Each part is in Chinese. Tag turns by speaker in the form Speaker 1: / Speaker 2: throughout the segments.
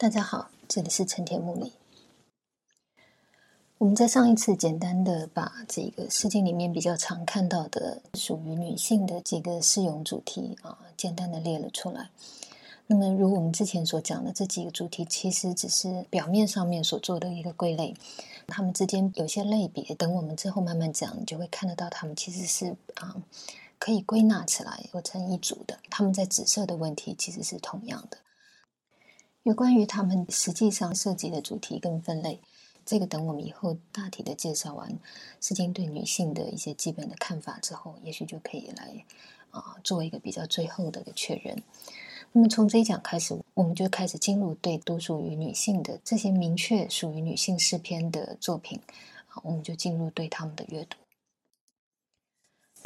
Speaker 1: 大家好，这里是陈田木里。我们在上一次简单的把这个《诗经》里面比较常看到的属于女性的几个适用主题啊，简单的列了出来。那么，如我们之前所讲的，这几个主题其实只是表面上面所做的一个归类，它们之间有些类别，等我们之后慢慢讲，你就会看得到它们其实是啊可以归纳起来合成一组的。它们在紫色的问题其实是同样的。有关于他们实际上涉及的主题跟分类，这个等我们以后大体的介绍完《诗经》对女性的一些基本的看法之后，也许就可以来啊做一个比较最后的一个确认。那么从这一讲开始，我们就开始进入对独属于女性的这些明确属于女性诗篇的作品，啊，我们就进入对他们的阅读。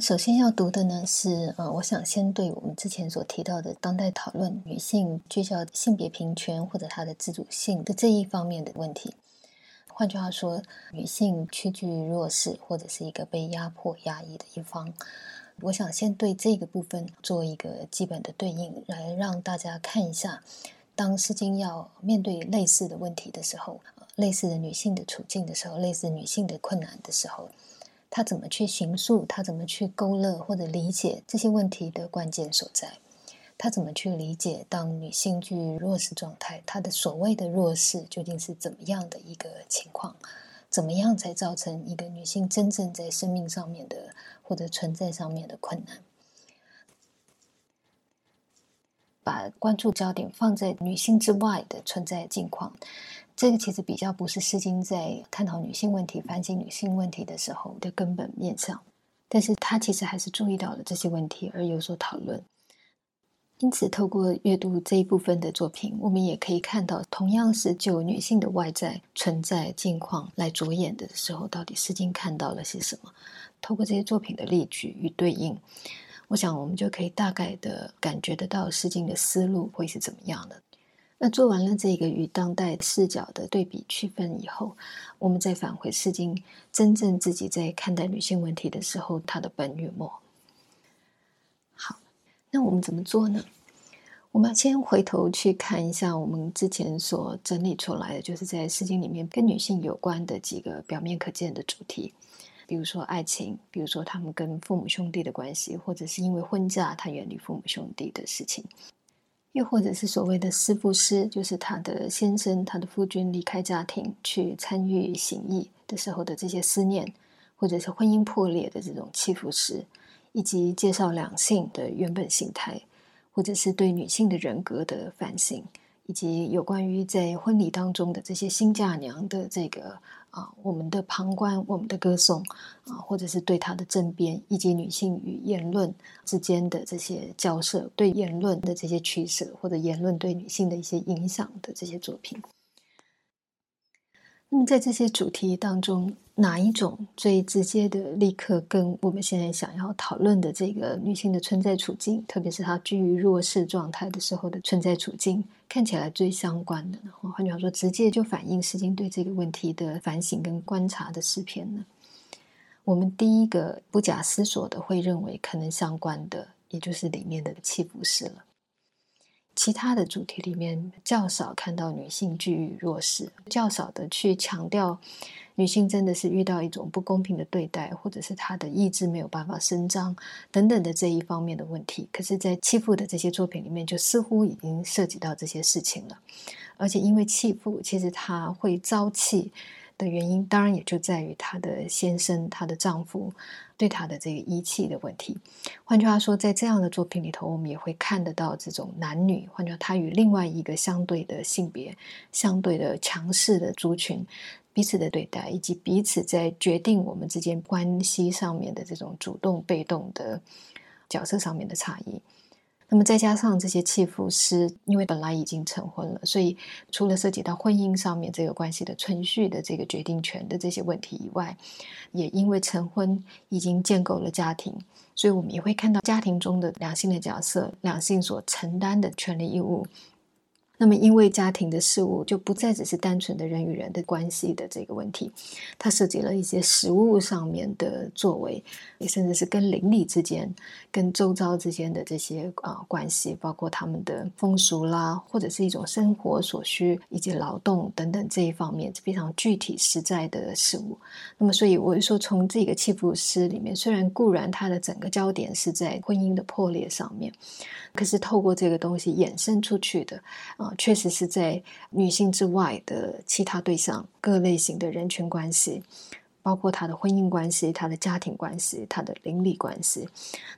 Speaker 1: 首先要读的呢是，呃，我想先对我们之前所提到的当代讨论女性聚焦性别平权或者她的自主性的这一方面的问题。换句话说，女性屈居弱势或者是一个被压迫、压抑的一方。我想先对这个部分做一个基本的对应，来让大家看一下，当诗经要面对类似的问题的时候，类似的女性的处境的时候，类似女性的困难的时候。他怎么去形塑？他怎么去勾勒或者理解这些问题的关键所在？他怎么去理解当女性居于弱势状态，她的所谓的弱势究竟是怎么样的一个情况？怎么样才造成一个女性真正在生命上面的或者存在上面的困难？把关注焦点放在女性之外的存在境况。这个其实比较不是《诗经》在探讨女性问题、反省女性问题的时候的根本面向，但是他其实还是注意到了这些问题而有所讨论。因此，透过阅读这一部分的作品，我们也可以看到，同样是就女性的外在存在境况来着眼的时候，到底《诗经》看到了些什么？透过这些作品的例举与对应，我想我们就可以大概的感觉得到《诗经》的思路会是怎么样的。那做完了这个与当代视角的对比区分以后，我们再返回《诗经》，真正自己在看待女性问题的时候，它的本与末。好，那我们怎么做呢？我们先回头去看一下我们之前所整理出来的，就是在《诗经》里面跟女性有关的几个表面可见的主题，比如说爱情，比如说他们跟父母兄弟的关系，或者是因为婚嫁他远离父母兄弟的事情。又或者是所谓的师父师，就是他的先生、他的夫君离开家庭去参与行义的时候的这些思念，或者是婚姻破裂的这种祈福师，以及介绍两性的原本形态，或者是对女性的人格的反省，以及有关于在婚礼当中的这些新嫁娘的这个。啊，我们的旁观，我们的歌颂，啊，或者是对他的争辩，以及女性与言论之间的这些交涉，对言论的这些取舍，或者言论对女性的一些影响的这些作品。那么，在这些主题当中，哪一种最直接的、立刻跟我们现在想要讨论的这个女性的存在处境，特别是她居于弱势状态的时候的存在处境，看起来最相关的呢？换句话说，直接就反映《诗经》对这个问题的反省跟观察的诗篇呢？我们第一个不假思索的会认为可能相关的，也就是里面的七福诗了。其他的主题里面较少看到女性居于弱势，较少的去强调女性真的是遇到一种不公平的对待，或者是她的意志没有办法伸张等等的这一方面的问题。可是，在弃妇的这些作品里面，就似乎已经涉及到这些事情了。而且，因为弃妇其实她会遭弃。的原因当然也就在于她的先生、她的丈夫对她的这个遗弃的问题。换句话说，在这样的作品里头，我们也会看得到这种男女，换句话，他与另外一个相对的性别、相对的强势的族群彼此的对待，以及彼此在决定我们之间关系上面的这种主动、被动的角色上面的差异。那么再加上这些弃妇是，因为本来已经成婚了，所以除了涉及到婚姻上面这个关系的存续的这个决定权的这些问题以外，也因为成婚已经建构了家庭，所以我们也会看到家庭中的两性的角色，两性所承担的权利义务。那么，因为家庭的事物就不再只是单纯的人与人的关系的这个问题，它涉及了一些实物上面的作为，也甚至是跟邻里之间、跟周遭之间的这些啊关系，包括他们的风俗啦，或者是一种生活所需以及劳动等等这一方面非常具体实在的事物。那么，所以我就说，从这个契福诗里面，虽然固然它的整个焦点是在婚姻的破裂上面，可是透过这个东西衍生出去的啊。确实是在女性之外的其他对象，各类型的人群关系，包括他的婚姻关系、他的家庭关系、他的邻里关系，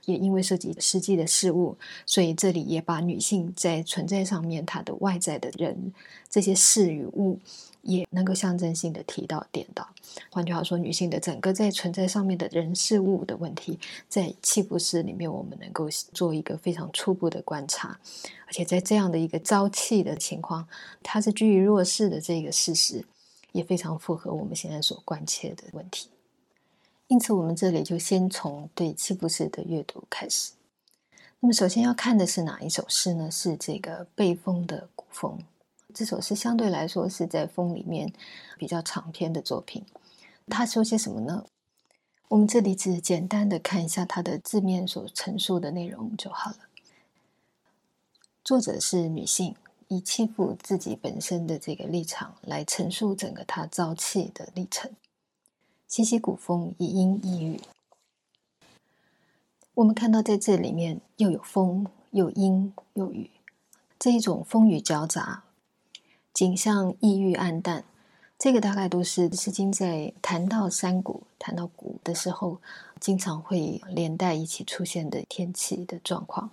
Speaker 1: 也因为涉及实际的事物，所以这里也把女性在存在上面，她的外在的人这些事与物。也能够象征性的提到点到，换句话说，女性的整个在存在上面的人事物的问题，在气福师里面，我们能够做一个非常初步的观察，而且在这样的一个朝气的情况，它是居于弱势的这个事实，也非常符合我们现在所关切的问题。因此，我们这里就先从对气福师的阅读开始。那么，首先要看的是哪一首诗呢？是这个背风的古风。这首诗相对来说是在风里面比较长篇的作品。他说些什么呢？我们这里只简单的看一下他的字面所陈述的内容就好了。作者是女性，以欺负自己本身的这个立场来陈述整个她朝气的历程。西西古风，一阴一雨。我们看到在这里面又有风，又阴又雨，这一种风雨交杂。景象抑郁暗淡，这个大概都是《诗经》在谈到山谷、谈到谷的时候，经常会连带一起出现的天气的状况。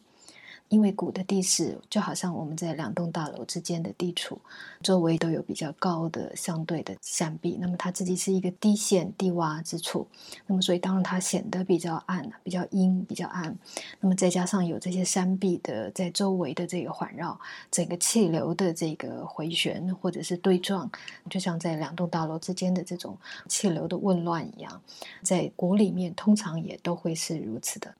Speaker 1: 因为谷的地势就好像我们在两栋大楼之间的地处，周围都有比较高的相对的山壁，那么它自己是一个低陷低洼之处，那么所以当然它显得比较暗、比较阴、比较暗。那么再加上有这些山壁的在周围的这个环绕，整个气流的这个回旋或者是对撞，就像在两栋大楼之间的这种气流的紊乱一样，在谷里面通常也都会是如此的。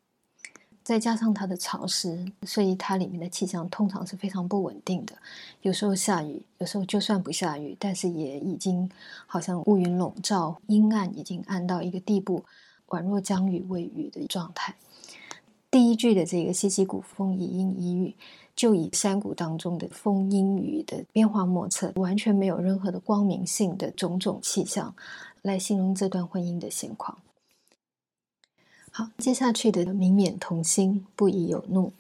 Speaker 1: 再加上它的潮湿，所以它里面的气象通常是非常不稳定的。有时候下雨，有时候就算不下雨，但是也已经好像乌云笼罩，阴暗已经暗到一个地步，宛若将雨未雨的状态。第一句的这个“西西谷风一阴一雨”，就以山谷当中的风阴雨的变化莫测，完全没有任何的光明性的种种气象，来形容这段婚姻的现况。好，接下去的明免童心，不宜有怒，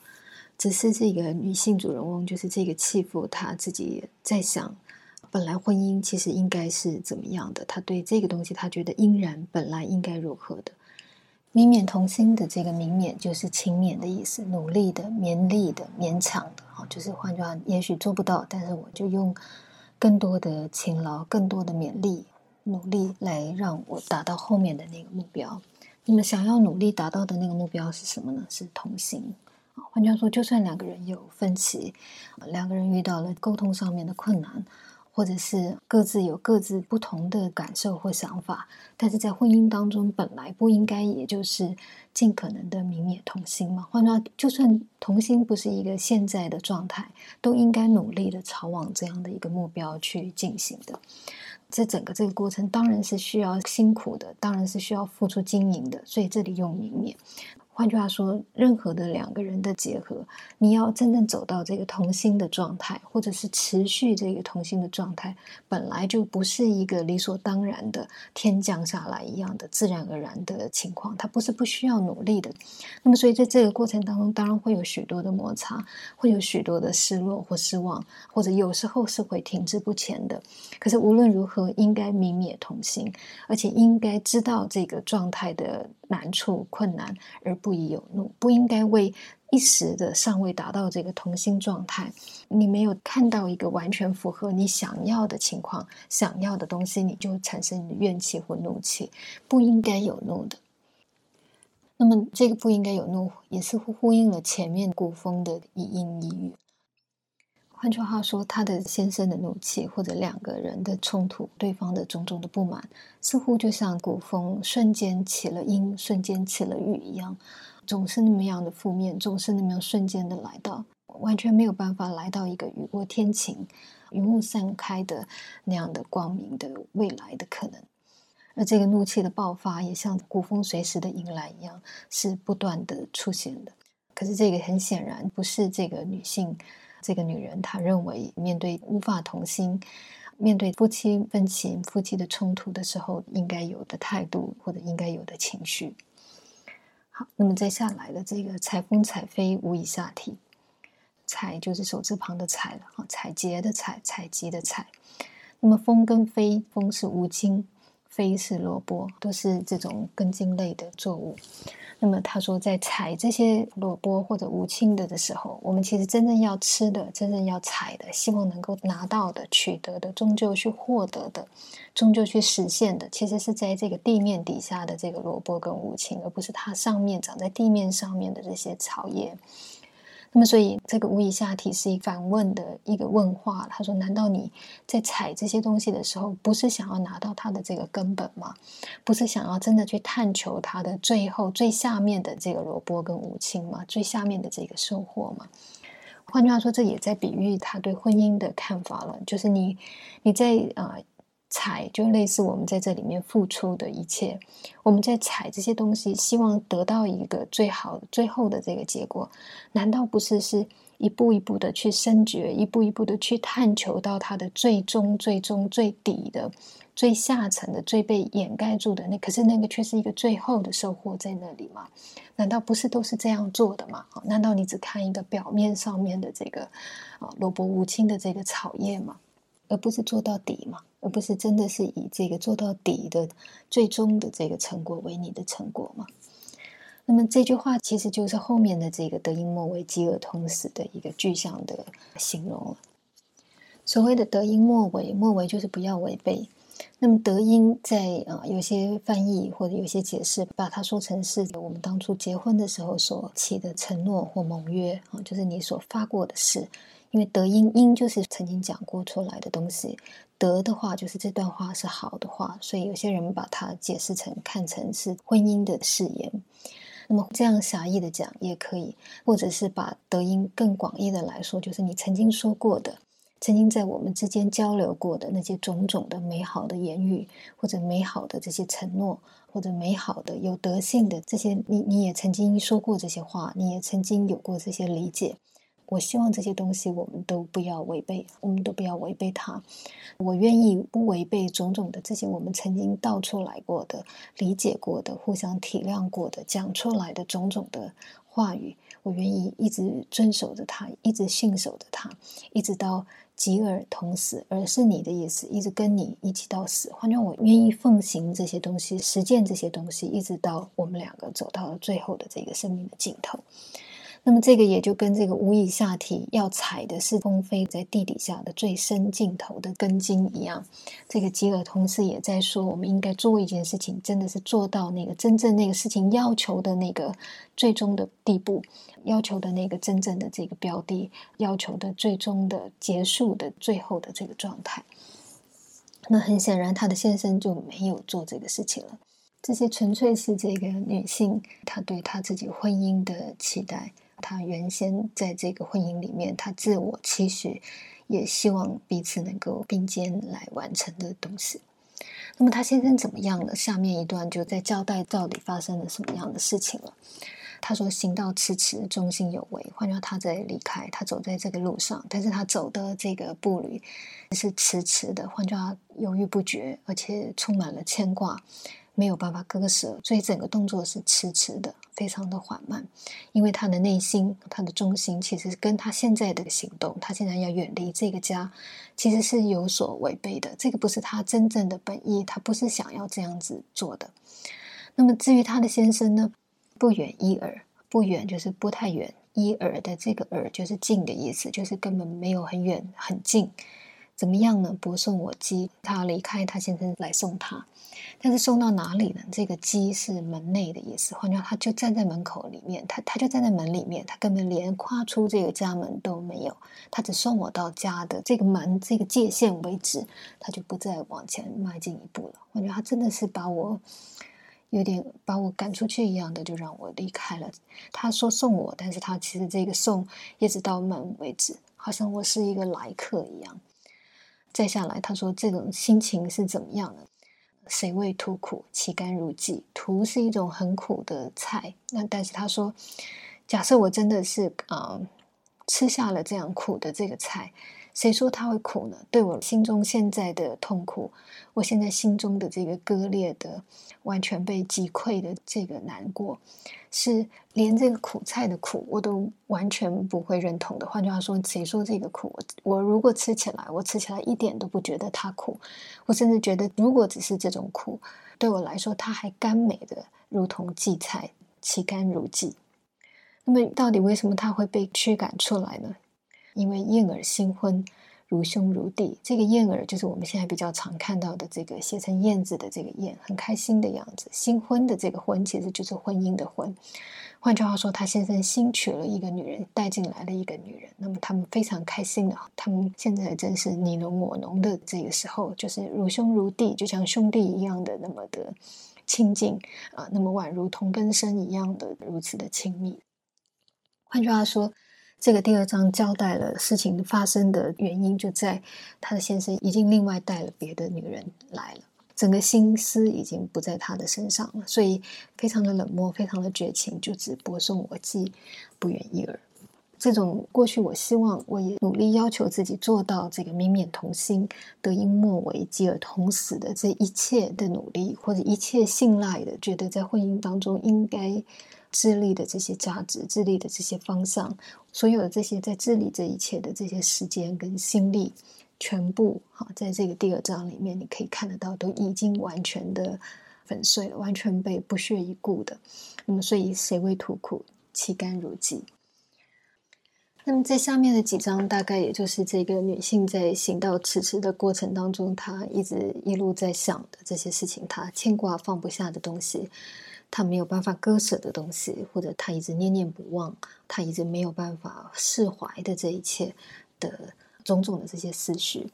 Speaker 1: 只是这个女性主人翁，就是这个弃妇，她自己在想，本来婚姻其实应该是怎么样的？她对这个东西，她觉得应然本来应该如何的？明免童心的这个明免，就是勤勉的意思，努力的、勉力的、勉强的。好，就是换句话，也许做不到，但是我就用更多的勤劳、更多的勉力、努力来让我达到后面的那个目标。你们想要努力达到的那个目标是什么呢？是同心。换句话说，就算两个人有分歧，两个人遇到了沟通上面的困难，或者是各自有各自不同的感受或想法，但是在婚姻当中本来不应该，也就是尽可能的泯灭同心嘛。换句话，就算同心不是一个现在的状态，都应该努力的朝往这样的一个目标去进行的。这整个这个过程当然是需要辛苦的，当然是需要付出经营的，所以这里用明面。换句话说，任何的两个人的结合，你要真正走到这个同心的状态，或者是持续这个同心的状态，本来就不是一个理所当然的天降下来一样的自然而然的情况，它不是不需要努力的。那么，所以在这个过程当中，当然会有许多的摩擦，会有许多的失落或失望，或者有时候是会停滞不前的。可是无论如何，应该泯灭同心，而且应该知道这个状态的。难处、困难而不宜有怒，不应该为一时的尚未达到这个同心状态，你没有看到一个完全符合你想要的情况、想要的东西，你就产生怨气或怒气，不应该有怒的。那么，这个不应该有怒，也似乎呼应了前面古风的一阴一语。换句话说，他的先生的怒气，或者两个人的冲突，对方的种种的不满，似乎就像古风瞬间起了阴，瞬间起了雨一样，总是那么样的负面，总是那么样瞬间的来到。完全没有办法来到一个雨过天晴、云雾散开的那样的光明的未来的可能。而这个怒气的爆发，也像古风随时的迎来一样，是不断的出现的。可是这个很显然不是这个女性，这个女人，她认为面对无法同心。面对夫妻分歧、夫妻的冲突的时候，应该有的态度或者应该有的情绪。好，那么接下来的这个“采风采飞，无以下体”，“采”就是手字旁的“采”了，哈，采撷的“采”，采集的“采”。那么“风”跟“飞”，“风”是无精，“非”是萝卜，都是这种根茎类的作物。那么他说，在采这些萝卜或者无青的的时候，我们其实真正要吃的、真正要采的、希望能够拿到的、取得的、终究去获得的、终究去实现的，其实是在这个地面底下的这个萝卜跟无青，而不是它上面长在地面上面的这些草叶。那么，所以这个无以下体是一反问的一个问话。他说：“难道你在采这些东西的时候，不是想要拿到它的这个根本吗？不是想要真的去探求它的最后最下面的这个萝卜跟无青吗？最下面的这个收获吗？”换句话说，这也在比喻他对婚姻的看法了。就是你，你在啊。采就类似我们在这里面付出的一切，我们在采这些东西，希望得到一个最好、最后的这个结果，难道不是是一步一步的去深掘，一步一步的去探求到它的最终、最终、最底的、最下层的、最被掩盖住的那？可是那个却是一个最后的收获在那里吗？难道不是都是这样做的吗？难道你只看一个表面上面的这个啊萝卜无青的这个草叶吗？而不是做到底吗？而不是真的是以这个做到底的最终的这个成果为你的成果嘛？那么这句话其实就是后面的这个“德音莫为，饥饿同死”的一个具象的形容了。所谓的“德音莫为”，莫为就是不要违背。那么“德音”在啊有些翻译或者有些解释，把它说成是我们当初结婚的时候所起的承诺或盟约啊，就是你所发过的誓。因为德音音就是曾经讲过出来的东西，德的话就是这段话是好的话，所以有些人把它解释成看成是婚姻的誓言。那么这样狭义的讲也可以，或者是把德音更广义的来说，就是你曾经说过的，曾经在我们之间交流过的那些种种的美好的言语，或者美好的这些承诺，或者美好的有德性的这些，你你也曾经说过这些话，你也曾经有过这些理解。我希望这些东西我们都不要违背，我们都不要违背它。我愿意不违背种种的这些我们曾经道出来过的、理解过的、互相体谅过的、讲出来的种种的话语。我愿意一直遵守着它，一直信守着它，一直到吉尔同死，而是你的意思，一直跟你一起到死。换成我愿意奉行这些东西，实践这些东西，一直到我们两个走到了最后的这个生命的尽头。那么这个也就跟这个无以下体要踩的是风飞在地底下的最深尽头的根茎一样。这个吉尔同时也在说，我们应该做一件事情，真的是做到那个真正那个事情要求的那个最终的地步，要求的那个真正的这个标的，要求的最终的结束的最后的这个状态。那很显然，他的先生就没有做这个事情了。这些纯粹是这个女性她对她自己婚姻的期待。他原先在这个婚姻里面，他自我期许，也希望彼此能够并肩来完成的东西。那么他先生怎么样了？下面一段就在交代到底发生了什么样的事情了。他说：“行道迟迟，忠心有为。”换句话，他在离开，他走在这个路上，但是他走的这个步履是迟迟的。换句话，犹豫不决，而且充满了牵挂。没有办法割舍，所以整个动作是迟迟的，非常的缓慢。因为他的内心，他的中心，其实跟他现在的行动，他现在要远离这个家，其实是有所违背的。这个不是他真正的本意，他不是想要这样子做的。那么至于他的先生呢？不远一耳，不远就是不太远，一耳的这个耳就是近的意思，就是根本没有很远很近。怎么样呢？不送我鸡，他离开，他先生来送他。但是送到哪里呢？这个“鸡”是门内的意思，换句话，他就站在门口里面，他他就站在门里面，他根本连跨出这个家门都没有，他只送我到家的这个门这个界限为止，他就不再往前迈进一步了。我觉他真的是把我有点把我赶出去一样的，就让我离开了。他说送我，但是他其实这个送一直到门为止，好像我是一个来客一样。再下来，他说这种心情是怎么样的？谁为图苦，其甘如荠。图是一种很苦的菜，那但是他说，假设我真的是啊吃下了这样苦的这个菜。谁说他会苦呢？对我心中现在的痛苦，我现在心中的这个割裂的、完全被击溃的这个难过，是连这个苦菜的苦我都完全不会认同的。换句话说，谁说这个苦，我如果吃起来，我吃起来一点都不觉得它苦，我甚至觉得，如果只是这种苦，对我来说，它还甘美的，如同荠菜，其甘如荠。那么，到底为什么它会被驱赶出来呢？因为燕儿新婚，如兄如弟。这个燕儿就是我们现在比较常看到的这个写成燕子的这个燕，很开心的样子。新婚的这个婚其实就是婚姻的婚。换句话说，他先生新娶了一个女人，带进来了一个女人。那么他们非常开心的，他们现在正是你侬我侬的这个时候，就是如兄如弟，就像兄弟一样的那么的亲近啊，那么宛如同根生一样的如此的亲密。换句话说。这个第二章交代了事情发生的原因，就在他的先生已经另外带了别的女人来了，整个心思已经不在他的身上了，所以非常的冷漠，非常的绝情，就只播送我既，不远一儿。这种过去，我希望我也努力要求自己做到这个明免同心，得因莫为，继而同死的这一切的努力，或者一切信赖的，觉得在婚姻当中应该。智力的这些价值，智力的这些方向，所有的这些在治理这一切的这些时间跟心力，全部哈，在这个第二章里面，你可以看得到，都已经完全的粉碎了，完全被不屑一顾的。那么，所以谁为图苦，其甘如饴。那么，在下面的几章，大概也就是这个女性在行到此时的过程当中，她一直一路在想的这些事情，她牵挂放不下的东西。他没有办法割舍的东西，或者他一直念念不忘，他一直没有办法释怀的这一切的种种的这些思绪。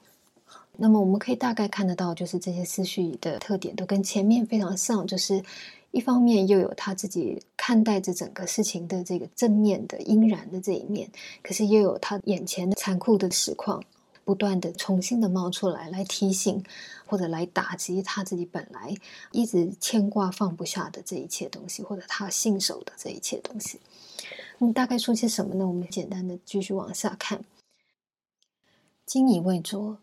Speaker 1: 那么我们可以大概看得到，就是这些思绪的特点都跟前面非常像，就是一方面又有他自己看待这整个事情的这个正面的阴然的这一面，可是又有他眼前的残酷的实况。不断的重新的冒出来，来提醒或者来打击他自己本来一直牵挂放不下的这一切东西，或者他信守的这一切东西。大概说些什么呢？我们简单的继续往下看。金以未浊，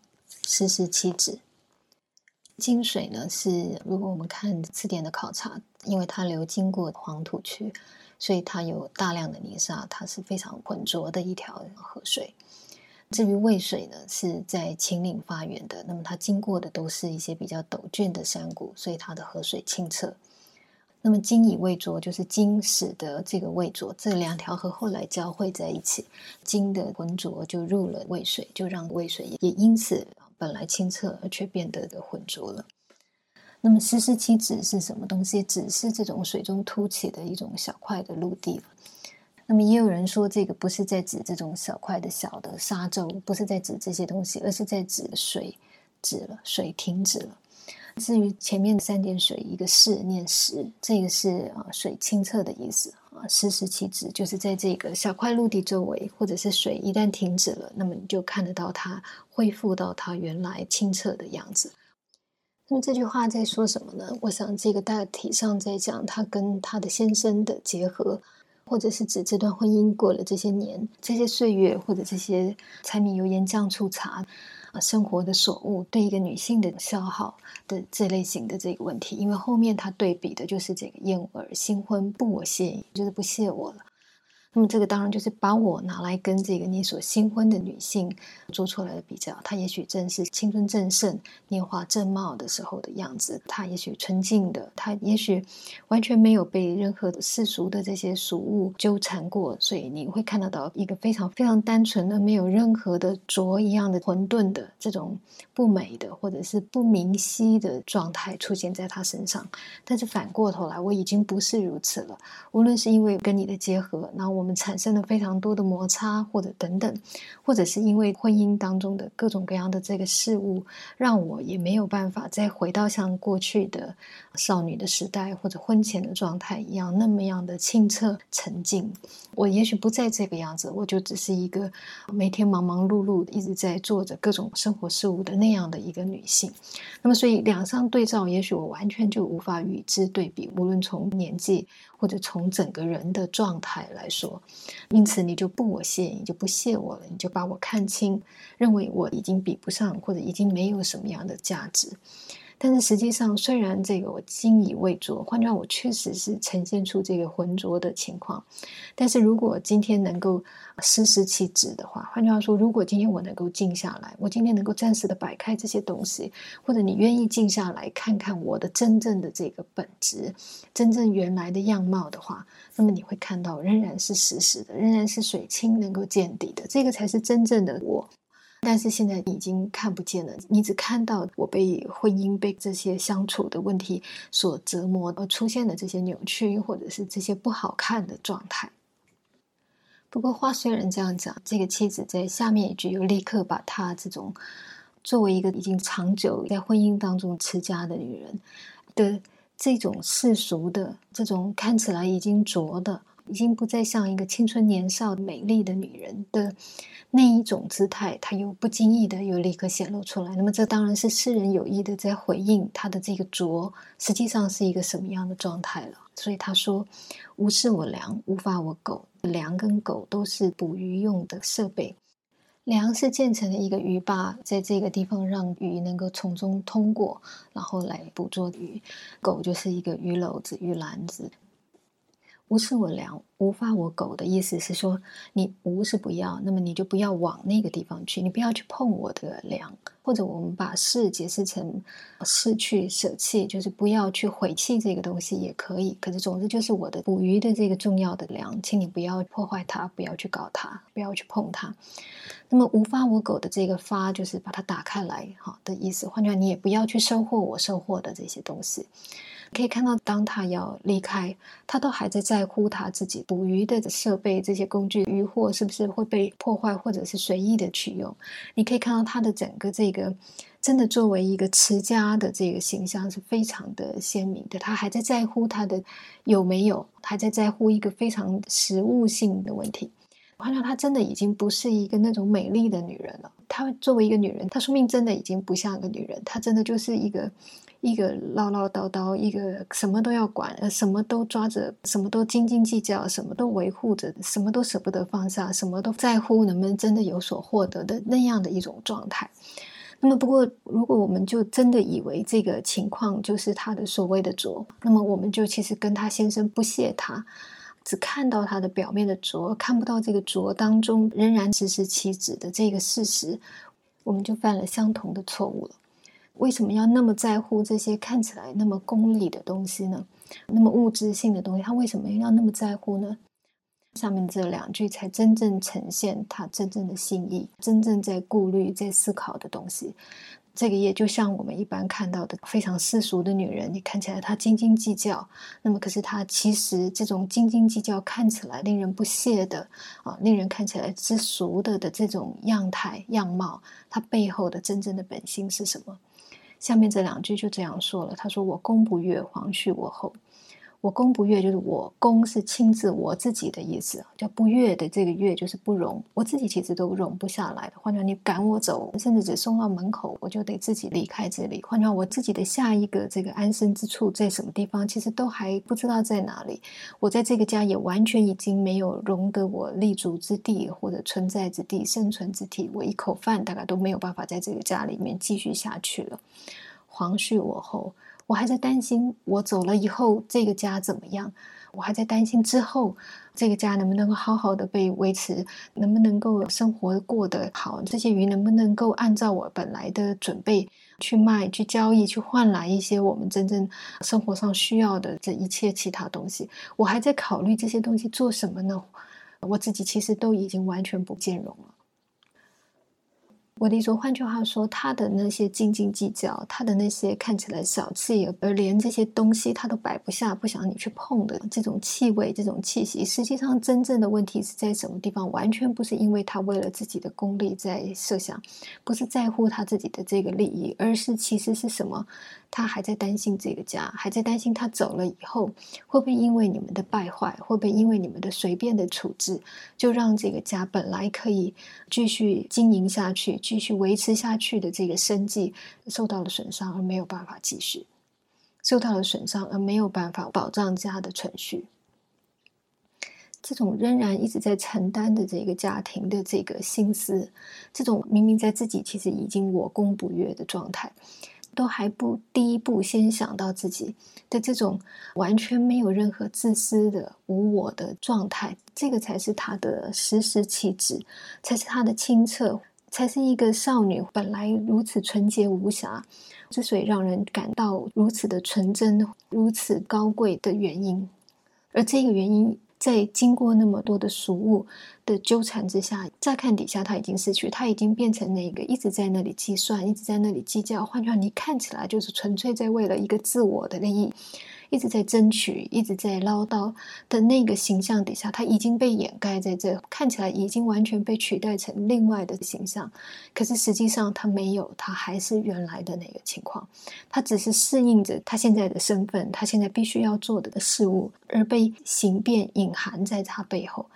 Speaker 1: 时时其止。金水呢是，如果我们看字典的考察，因为它流经过黄土区，所以它有大量的泥沙，它是非常浑浊的一条河水。至于渭水呢，是在秦岭发源的，那么它经过的都是一些比较陡峻的山谷，所以它的河水清澈。那么金以渭浊，就是金使得这个渭浊，这两条河后来交汇在一起，金的浑浊就入了渭水，就让渭水也因此本来清澈而却变得的浑浊了。那么湿湿期指是什么东西？只是这种水中凸起的一种小块的陆地。那么也有人说，这个不是在指这种小块的小的沙洲，不是在指这些东西，而是在指水止了，水停止了。至于前面的三点水，一个是念时，这个是啊水清澈的意思啊，时时其止，就是在这个小块陆地周围，或者是水一旦停止了，那么你就看得到它恢复到它原来清澈的样子。那么这句话在说什么呢？我想这个大体上在讲他跟他的先生的结合。或者是指这段婚姻过了这些年、这些岁月，或者这些柴米油盐酱醋茶啊，生活的所物对一个女性的消耗的这类型的这个问题，因为后面他对比的就是这个燕儿新婚不我谢，就是不谢我了。那么这个当然就是把我拿来跟这个你所新婚的女性做出来的比较，她也许正是青春正盛、年华正茂的时候的样子，她也许纯净的，她也许完全没有被任何世俗的这些俗物纠缠过，所以你会看得到一个非常非常单纯的、没有任何的浊一样的混沌的这种不美的或者是不明晰的状态出现在她身上。但是反过头来，我已经不是如此了，无论是因为跟你的结合，那我。我们产生了非常多的摩擦，或者等等，或者是因为婚姻当中的各种各样的这个事物，让我也没有办法再回到像过去的少女的时代或者婚前的状态一样，那么样的清澈沉静。我也许不再这个样子，我就只是一个每天忙忙碌碌一直在做着各种生活事务的那样的一个女性。那么，所以两相对照，也许我完全就无法与之对比，无论从年纪。或者从整个人的状态来说，因此你就不我谢，你就不谢我了，你就把我看清，认为我已经比不上，或者已经没有什么样的价值。但是实际上，虽然这个我精以未拙，换句话，我确实是呈现出这个浑浊的情况。但是如果今天能够失时其职的话，换句话说，如果今天我能够静下来，我今天能够暂时的摆开这些东西，或者你愿意静下来看看我的真正的这个本质，真正原来的样貌的话，那么你会看到仍然是实实的，仍然是水清能够见底的，这个才是真正的我。但是现在已经看不见了，你只看到我被婚姻、被这些相处的问题所折磨而出现的这些扭曲，或者是这些不好看的状态。不过话虽然这样讲，这个妻子在下面一句又立刻把她这种作为一个已经长久在婚姻当中持家的女人的这种世俗的、这种看起来已经浊的。已经不再像一个青春年少、美丽的女人的那一种姿态，她又不经意的又立刻显露出来。那么，这当然是诗人有意的在回应她的这个拙，实际上是一个什么样的状态了。所以他说：“无是我粮，无法我狗。粮跟狗都是捕鱼用的设备。梁是建成的一个鱼坝，在这个地方让鱼能够从中通过，然后来捕捉鱼。狗就是一个鱼篓子、鱼篮子。”无是我粮，无发我狗的意思是说，你无是不要，那么你就不要往那个地方去，你不要去碰我的粮，或者我们把是解释成失去、舍弃，就是不要去毁弃这个东西也可以。可是总之就是我的捕鱼的这个重要的粮，请你不要破坏它，不要去搞它，不要去碰它。那么无发我狗的这个发，就是把它打开来，哈的意思。换句话，你也不要去收获我收获的这些东西。可以看到，当他要离开，他都还在在乎他自己捕鱼的设备、这些工具、渔获是不是会被破坏，或者是随意的取用。你可以看到他的整个这个，真的作为一个持家的这个形象是非常的鲜明的。他还在在乎他的有没有，还在在乎一个非常实物性的问题。我看到她真的已经不是一个那种美丽的女人了。她作为一个女人，她说明真的已经不像一个女人，她真的就是一个。一个唠唠叨叨，一个什么都要管，呃，什么都抓着，什么都斤斤计较，什么都维护着，什么都舍不得放下，什么都在乎能不能真的有所获得的那样的一种状态。那么，不过如果我们就真的以为这个情况就是他的所谓的拙，那么我们就其实跟他先生不屑他，只看到他的表面的拙，看不到这个拙当中仍然实施其子的这个事实，我们就犯了相同的错误了。为什么要那么在乎这些看起来那么功利的东西呢？那么物质性的东西，他为什么要那么在乎呢？上面这两句才真正呈现他真正的心意，真正在顾虑、在思考的东西。这个也就像我们一般看到的非常世俗的女人，你看起来她斤斤计较，那么可是她其实这种斤斤计较看起来令人不屑的啊，令人看起来之俗的的这种样态样貌，她背后的真正的本性是什么？下面这两句就这样说了，他说：“我公不悦，皇续我后。”我公不悦，就是我公是亲自我自己的意思，叫不悦的这个悦就是不容，我自己其实都容不下来的。换句话，你赶我走，甚至只送到门口，我就得自己离开这里。换句话，我自己的下一个这个安身之处在什么地方，其实都还不知道在哪里。我在这个家也完全已经没有容得我立足之地，或者存在之地、生存之地。我一口饭大概都没有办法在这个家里面继续下去了。皇续我后。我还在担心，我走了以后这个家怎么样？我还在担心之后这个家能不能够好好的被维持，能不能够生活过得好？这些鱼能不能够按照我本来的准备去卖、去交易、去换来一些我们真正生活上需要的这一切其他东西？我还在考虑这些东西做什么呢？我自己其实都已经完全不兼容了。我的意思，换句话说，他的那些斤斤计较，他的那些看起来小气，而连这些东西他都摆不下，不想你去碰的这种气味、这种气息，实际上真正的问题是在什么地方？完全不是因为他为了自己的功利在设想，不是在乎他自己的这个利益，而是其实是什么？他还在担心这个家，还在担心他走了以后会不会因为你们的败坏，会不会因为你们的随便的处置，就让这个家本来可以继续经营下去、继续维持下去的这个生计受到了损伤，而没有办法继续，受到了损伤而没有办法保障家的存续。这种仍然一直在承担的这个家庭的这个心思，这种明明在自己其实已经我攻不越的状态。都还不第一步先想到自己的这种完全没有任何自私的无我的状态，这个才是他的实时气质，才是他的清澈，才是一个少女本来如此纯洁无瑕，之所以让人感到如此的纯真、如此高贵的原因，而这个原因。在经过那么多的俗物的纠缠之下，再看底下，他已经失去，他已经变成那个一直在那里计算，一直在那里计较。换句话，你看起来就是纯粹在为了一个自我的利益。一直在争取，一直在唠叨的那个形象底下，他已经被掩盖在这，看起来已经完全被取代成另外的形象。可是实际上他没有，他还是原来的那个情况。他只是适应着他现在的身份，他现在必须要做的事物，而被形变隐含在他背后。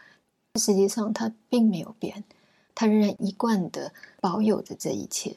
Speaker 1: 实际上他并没有变，他仍然一贯的保有着这一切。